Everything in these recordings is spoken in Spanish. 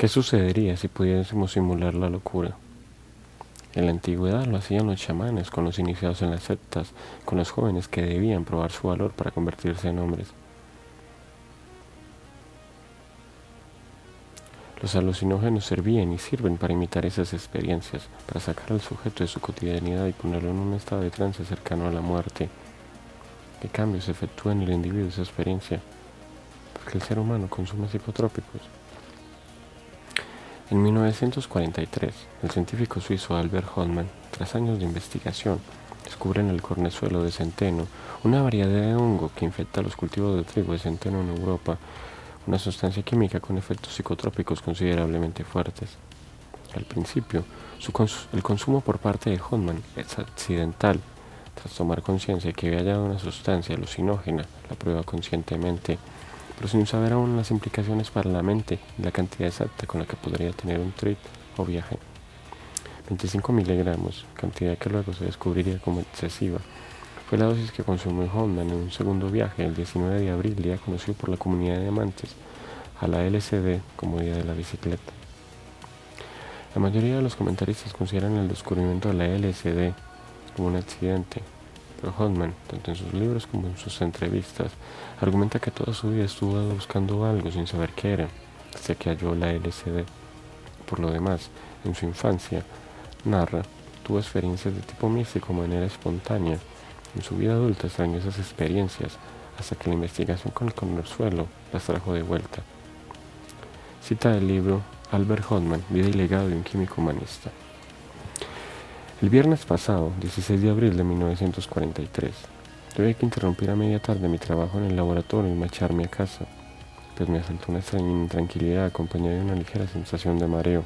¿Qué sucedería si pudiésemos simular la locura? En la antigüedad lo hacían los chamanes con los iniciados en las sectas, con los jóvenes que debían probar su valor para convertirse en hombres. Los alucinógenos servían y sirven para imitar esas experiencias, para sacar al sujeto de su cotidianidad y ponerlo en un estado de trance cercano a la muerte. ¿Qué cambios efectúa en el individuo esa experiencia? Porque el ser humano consume psicotrópicos. En 1943, el científico suizo Albert Hoffman, tras años de investigación, descubre en el cornezuelo de centeno una variedad de hongo que infecta los cultivos de trigo de centeno en Europa una sustancia química con efectos psicotrópicos considerablemente fuertes. Al principio, el consumo por parte de Hoffman es accidental. Tras tomar conciencia de que había hallado una sustancia alucinógena, la prueba conscientemente, pero sin saber aún las implicaciones para la mente y la cantidad exacta con la que podría tener un trip o viaje. 25 miligramos, cantidad que luego se descubriría como excesiva, fue la dosis que consumió Honda en un segundo viaje el 19 de abril, día conocido por la comunidad de amantes, a la LCD como Día de la Bicicleta. La mayoría de los comentaristas consideran el descubrimiento de la LCD como un accidente, pero Hodman, tanto en sus libros como en sus entrevistas, argumenta que toda su vida estuvo buscando algo sin saber qué era, hasta que halló la LCD. Por lo demás, en su infancia, narra, tuvo experiencias de tipo místico de manera espontánea, en su vida adulta extrañó esas experiencias hasta que la investigación con el suelo las trajo de vuelta. Cita del libro Albert Hodman, Vida y legado de un químico humanista. El viernes pasado, 16 de abril de 1943, tuve que interrumpir a media tarde mi trabajo en el laboratorio y marcharme a casa, pues me asaltó una extraña intranquilidad acompañada de una ligera sensación de mareo.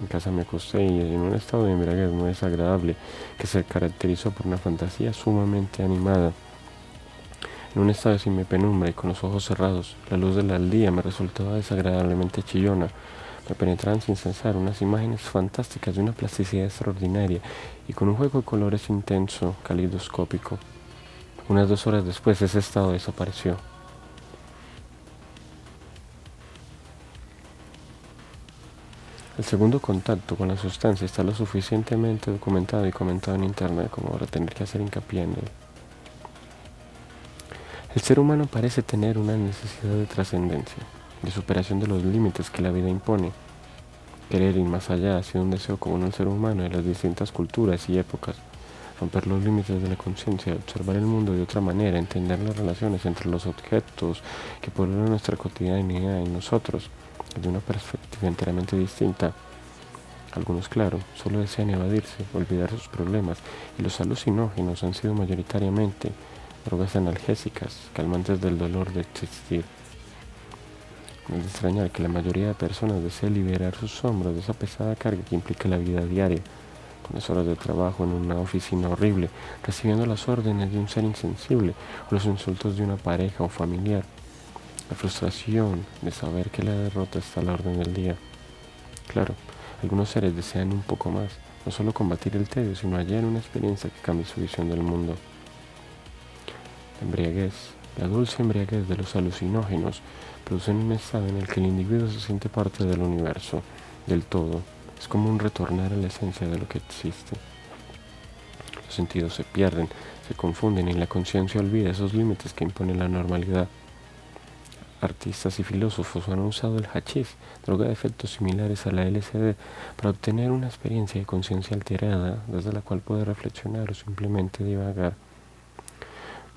En casa me acosté y en un estado de embriaguez muy desagradable que se caracterizó por una fantasía sumamente animada. En un estado de semi penumbra y con los ojos cerrados, la luz del día me resultaba desagradablemente chillona. Me penetraban sin cesar unas imágenes fantásticas de una plasticidad extraordinaria y con un juego de colores intenso, calidoscópico. Unas dos horas después ese estado desapareció. El segundo contacto con la sustancia está lo suficientemente documentado y comentado en Internet como para tener que hacer hincapié en él. El ser humano parece tener una necesidad de trascendencia, de superación de los límites que la vida impone. Querer ir más allá ha sido un deseo común al ser humano de las distintas culturas y épocas. Romper los límites de la conciencia, observar el mundo de otra manera, entender las relaciones entre los objetos que pueblan nuestra cotidianidad y nosotros de una perspectiva enteramente distinta. Algunos, claro, solo desean evadirse, olvidar sus problemas, y los alucinógenos han sido mayoritariamente drogas analgésicas, calmantes del dolor de existir. No es de extrañar que la mayoría de personas desee liberar sus hombros de esa pesada carga que implica la vida diaria, con las horas de trabajo en una oficina horrible, recibiendo las órdenes de un ser insensible o los insultos de una pareja o familiar la frustración de saber que la derrota está a la orden del día. Claro, algunos seres desean un poco más, no solo combatir el tedio, sino hallar una experiencia que cambie su visión del mundo. La embriaguez, la dulce embriaguez de los alucinógenos, produce un estado en el que el individuo se siente parte del universo, del todo. Es como un retornar a la esencia de lo que existe. Los sentidos se pierden, se confunden y la conciencia olvida esos límites que impone la normalidad artistas y filósofos han usado el hachís, droga de efectos similares a la LSD, para obtener una experiencia de conciencia alterada desde la cual puede reflexionar o simplemente divagar.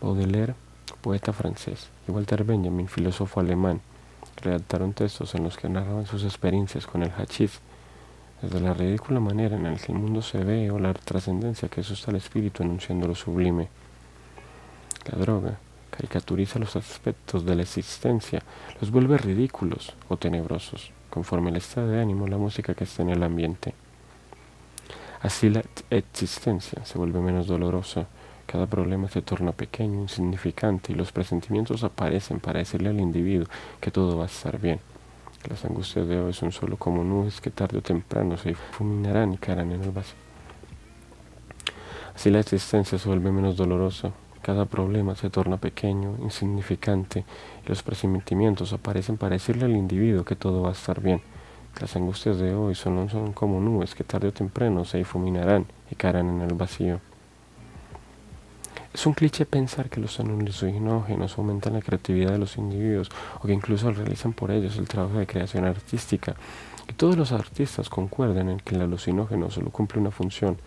Baudelaire, poeta francés, y Walter Benjamin, filósofo alemán, redactaron textos en los que narraban sus experiencias con el hachís, desde la ridícula manera en la que el mundo se ve o la trascendencia que asusta al espíritu enunciando lo sublime. La droga, caricaturiza los aspectos de la existencia, los vuelve ridículos o tenebrosos, conforme el estado de ánimo la música que está en el ambiente. Así la existencia se vuelve menos dolorosa, cada problema se torna pequeño, insignificante y los presentimientos aparecen para decirle al individuo que todo va a estar bien. Las angustias de hoy son solo como nubes que tarde o temprano se difuminarán y caerán en el vacío. Así la existencia se vuelve menos dolorosa, cada problema se torna pequeño, insignificante, y los presentimientos aparecen para decirle al individuo que todo va a estar bien, Las angustias de hoy solo son como nubes que tarde o temprano se difuminarán y caerán en el vacío. Es un cliché pensar que los alucinógenos aumentan la creatividad de los individuos o que incluso realizan por ellos el trabajo de creación artística. Y todos los artistas concuerdan en que el alucinógeno solo cumple una función,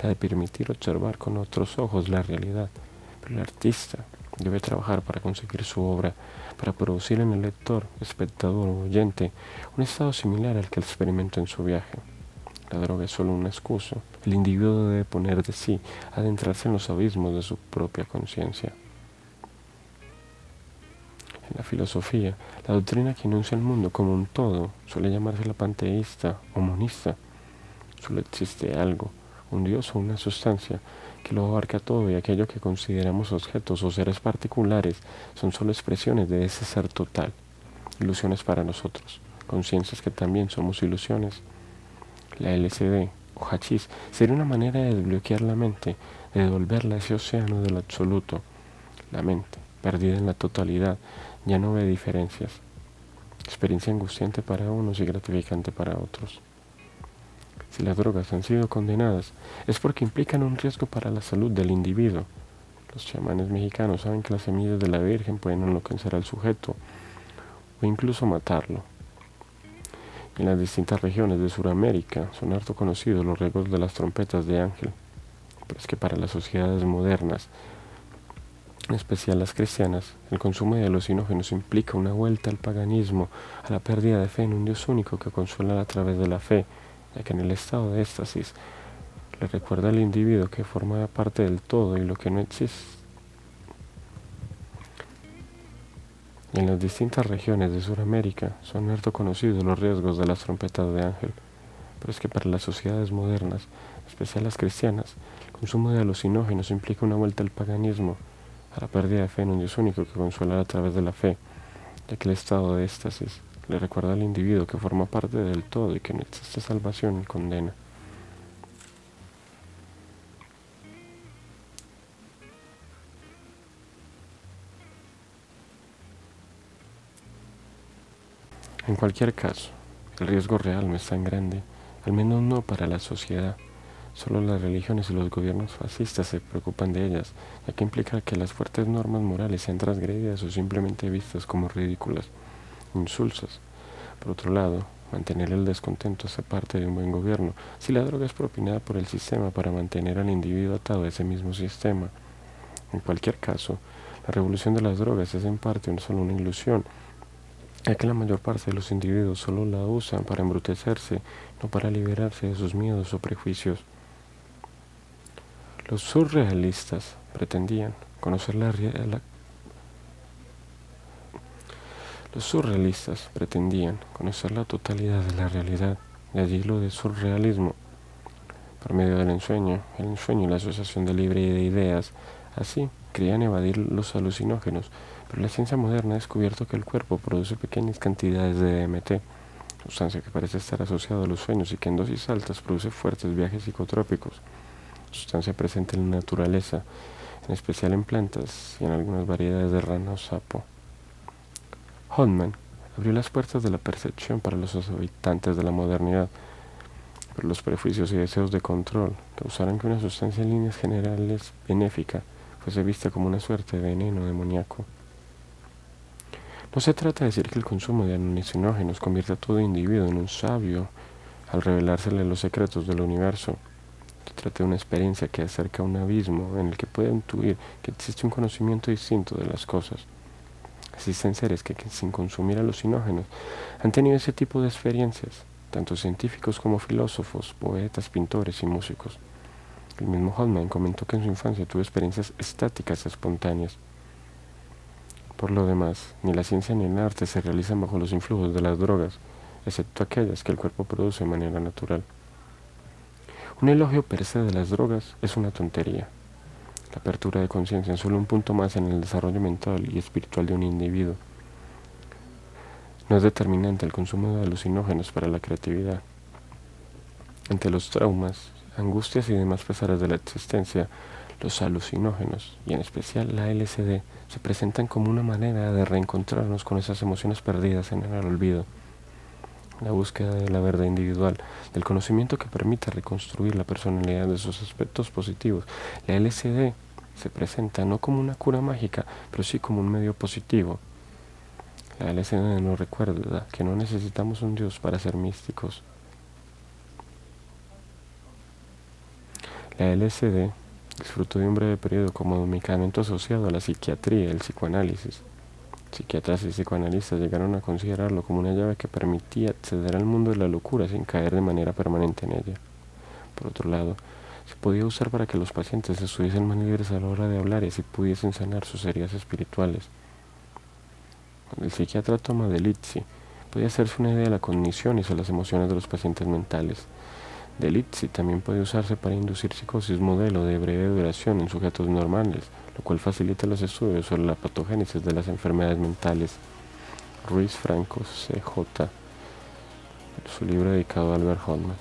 la de permitir observar con otros ojos la realidad. Pero el artista debe trabajar para conseguir su obra, para producir en el lector, espectador o oyente un estado similar al que experimentó en su viaje. La droga es solo una excusa. El individuo debe poner de sí, adentrarse en los abismos de su propia conciencia. En la filosofía, la doctrina que enuncia el mundo como un todo suele llamarse la panteísta o monista. Solo existe algo, un dios o una sustancia, que lo abarca todo y aquello que consideramos objetos o seres particulares son solo expresiones de ese ser total, ilusiones para nosotros, conciencias que también somos ilusiones. La LCD o hachís sería una manera de desbloquear la mente, de devolverla a ese océano del absoluto. La mente, perdida en la totalidad, ya no ve diferencias. Experiencia angustiante para unos y gratificante para otros. Si las drogas han sido condenadas, es porque implican un riesgo para la salud del individuo. Los chamanes mexicanos saben que las semillas de la Virgen pueden enloquecer al sujeto o incluso matarlo. En las distintas regiones de Sudamérica. Son harto conocidos los riesgos de las trompetas de ángel, pero es que para las sociedades modernas, en especial las cristianas, el consumo de alucinógenos implica una vuelta al paganismo, a la pérdida de fe en un Dios único que consuela a través de la fe, ya que en el estado de éxtasis le recuerda al individuo que forma parte del todo y lo que no existe En las distintas regiones de Sudamérica son harto conocidos los riesgos de las trompetas de ángel, pero es que para las sociedades modernas, en especial las cristianas, el consumo de alucinógenos implica una vuelta al paganismo, a la pérdida de fe en un Dios único que consuela a través de la fe, ya que el estado de éxtasis le recuerda al individuo que forma parte del todo y que no existe salvación ni condena. En cualquier caso, el riesgo real no es tan grande, al menos no para la sociedad. Solo las religiones y los gobiernos fascistas se preocupan de ellas, ya que implica que las fuertes normas morales sean transgredidas o simplemente vistas como ridículas, insulsas. Por otro lado, mantener el descontento hace parte de un buen gobierno, si la droga es propinada por el sistema para mantener al individuo atado a ese mismo sistema. En cualquier caso, la revolución de las drogas es en parte solo una ilusión, ya que la mayor parte de los individuos solo la usan para embrutecerse, no para liberarse de sus miedos o prejuicios. Los surrealistas pretendían conocer la, realidad. los surrealistas pretendían conocer la totalidad de la realidad, de allí lo de surrealismo, por medio del ensueño, el ensueño y la asociación de libre de ideas, así querían evadir los alucinógenos, pero la ciencia moderna ha descubierto que el cuerpo produce pequeñas cantidades de DMT, sustancia que parece estar asociada a los sueños y que en dosis altas produce fuertes viajes psicotrópicos, sustancia presente en la naturaleza, en especial en plantas y en algunas variedades de rana o sapo. Hodman abrió las puertas de la percepción para los habitantes de la modernidad, pero los prejuicios y deseos de control causaron que una sustancia en líneas generales benéfica fuese vista como una suerte de veneno demoníaco. No se trata de decir que el consumo de alucinógenos convierte a todo individuo en un sabio al revelársele los secretos del universo. Se trata de una experiencia que acerca a un abismo en el que puede intuir que existe un conocimiento distinto de las cosas. Existen seres que, sin consumir alucinógenos han tenido ese tipo de experiencias, tanto científicos como filósofos, poetas, pintores y músicos. El mismo Hodman comentó que en su infancia tuvo experiencias estáticas espontáneas. Por lo demás, ni la ciencia ni el arte se realizan bajo los influjos de las drogas, excepto aquellas que el cuerpo produce de manera natural. Un elogio per se de las drogas es una tontería. La apertura de conciencia es solo un punto más en el desarrollo mental y espiritual de un individuo. No es determinante el consumo de alucinógenos para la creatividad. Ante los traumas, angustias y demás pesares de la existencia, los alucinógenos, y en especial la LSD, se presentan como una manera de reencontrarnos con esas emociones perdidas en el olvido. la búsqueda de la verdad individual, del conocimiento que permite reconstruir la personalidad de sus aspectos positivos. La LSD se presenta no como una cura mágica, pero sí como un medio positivo. La LSD nos recuerda que no necesitamos un Dios para ser místicos. La LSD disfrutó de un breve periodo como medicamento asociado a la psiquiatría y el psicoanálisis. Psiquiatras y psicoanalistas llegaron a considerarlo como una llave que permitía acceder al mundo de la locura sin caer de manera permanente en ella. Por otro lado, se podía usar para que los pacientes estuviesen más libres a la hora de hablar y así pudiesen sanar sus heridas espirituales. Cuando el psiquiatra toma de podía hacerse una idea de la cognición y de las emociones de los pacientes mentales. Delitzi también puede usarse para inducir psicosis modelo de breve duración en sujetos normales, lo cual facilita los estudios sobre la patogénesis de las enfermedades mentales. Ruiz Franco, CJ, su libro dedicado a Albert Hoffman.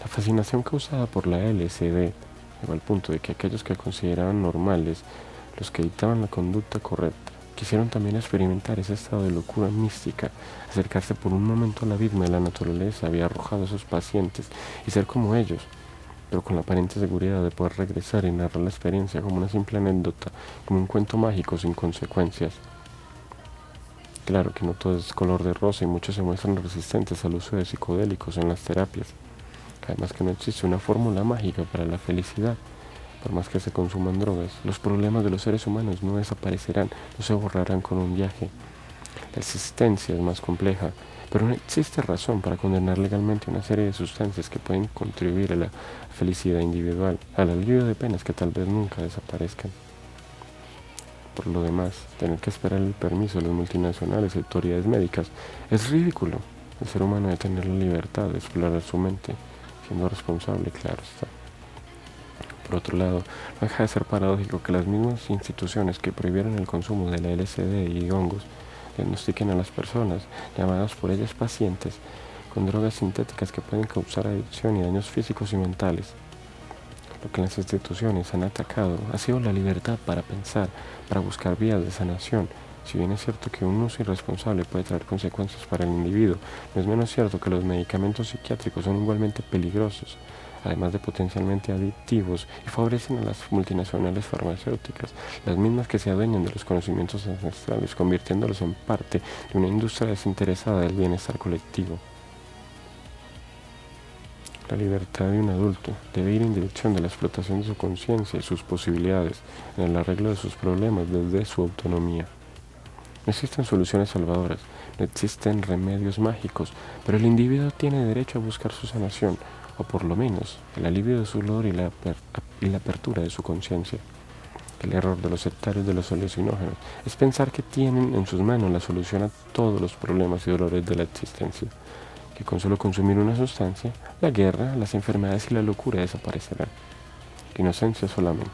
La fascinación causada por la LSD llegó al punto de que aquellos que consideraban normales, los que dictaban la conducta correcta, quisieron también experimentar ese estado de locura mística, acercarse por un momento a la abismo de la naturaleza había arrojado a sus pacientes y ser como ellos, pero con la aparente seguridad de poder regresar y narrar la experiencia como una simple anécdota, como un cuento mágico sin consecuencias. Claro que no todo es color de rosa y muchos se muestran resistentes al uso de psicodélicos en las terapias. Además que no existe una fórmula mágica para la felicidad. Por más que se consuman drogas, los problemas de los seres humanos no desaparecerán, no se borrarán con un viaje. La existencia es más compleja, pero no existe razón para condenar legalmente una serie de sustancias que pueden contribuir a la felicidad individual, al alivio de penas que tal vez nunca desaparezcan. Por lo demás, tener que esperar el permiso de las multinacionales y autoridades médicas es ridículo. El ser humano debe tener la libertad de explorar su mente, siendo responsable, claro está. Por otro lado, no deja de ser paradójico que las mismas instituciones que prohibieron el consumo de la LSD y hongos diagnostiquen a las personas, llamadas por ellas pacientes, con drogas sintéticas que pueden causar adicción y daños físicos y mentales. Lo que las instituciones han atacado ha sido la libertad para pensar, para buscar vías de sanación. Si bien es cierto que un uso irresponsable puede traer consecuencias para el individuo, no es menos cierto que los medicamentos psiquiátricos son igualmente peligrosos además de potencialmente adictivos, y favorecen a las multinacionales farmacéuticas, las mismas que se adueñan de los conocimientos ancestrales, convirtiéndolos en parte de una industria desinteresada del bienestar colectivo. La libertad de un adulto debe ir en dirección de la explotación de su conciencia y sus posibilidades, en el arreglo de sus problemas desde su autonomía. No existen soluciones salvadoras, no existen remedios mágicos, pero el individuo tiene derecho a buscar su sanación, o por lo menos el alivio de su dolor y la, y la apertura de su conciencia. El error de los sectarios de los alucinógenos es pensar que tienen en sus manos la solución a todos los problemas y dolores de la existencia, que con solo consumir una sustancia, la guerra, las enfermedades y la locura desaparecerán. Inocencia solamente.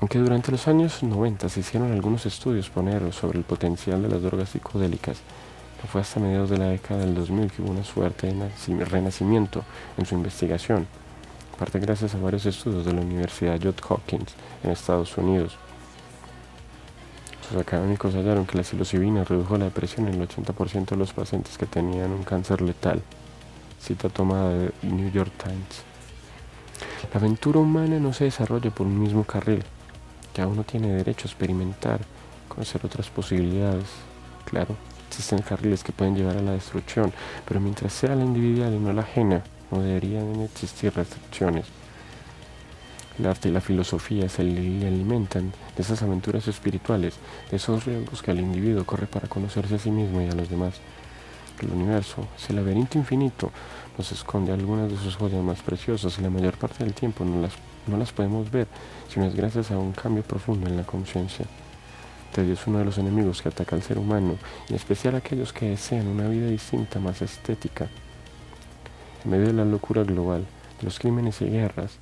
Aunque durante los años 90 se hicieron algunos estudios poneros sobre el potencial de las drogas psicodélicas, fue hasta mediados de la década del 2000 que hubo una suerte de renacimiento en su investigación, parte gracias a varios estudios de la Universidad Johns Hopkins en Estados Unidos. Sus académicos hallaron que la psilocibina redujo la depresión en el 80% de los pacientes que tenían un cáncer letal. Cita tomada de New York Times. La aventura humana no se desarrolla por un mismo carril. Cada uno tiene derecho a experimentar, conocer otras posibilidades. Claro, Existen carriles que pueden llevar a la destrucción, pero mientras sea la individual y no la ajena, no deberían existir restricciones. El arte y la filosofía se alimentan de esas aventuras espirituales, de esos riesgos que el individuo corre para conocerse a sí mismo y a los demás. El universo, ese laberinto infinito, nos esconde algunas de sus joyas más preciosas y la mayor parte del tiempo no las, no las podemos ver, sino es gracias a un cambio profundo en la conciencia. Es uno de los enemigos que ataca al ser humano, en especial aquellos que desean una vida distinta, más estética. En medio de la locura global, de los crímenes y guerras,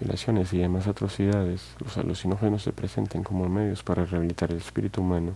violaciones y demás atrocidades, los alucinógenos se presentan como medios para rehabilitar el espíritu humano.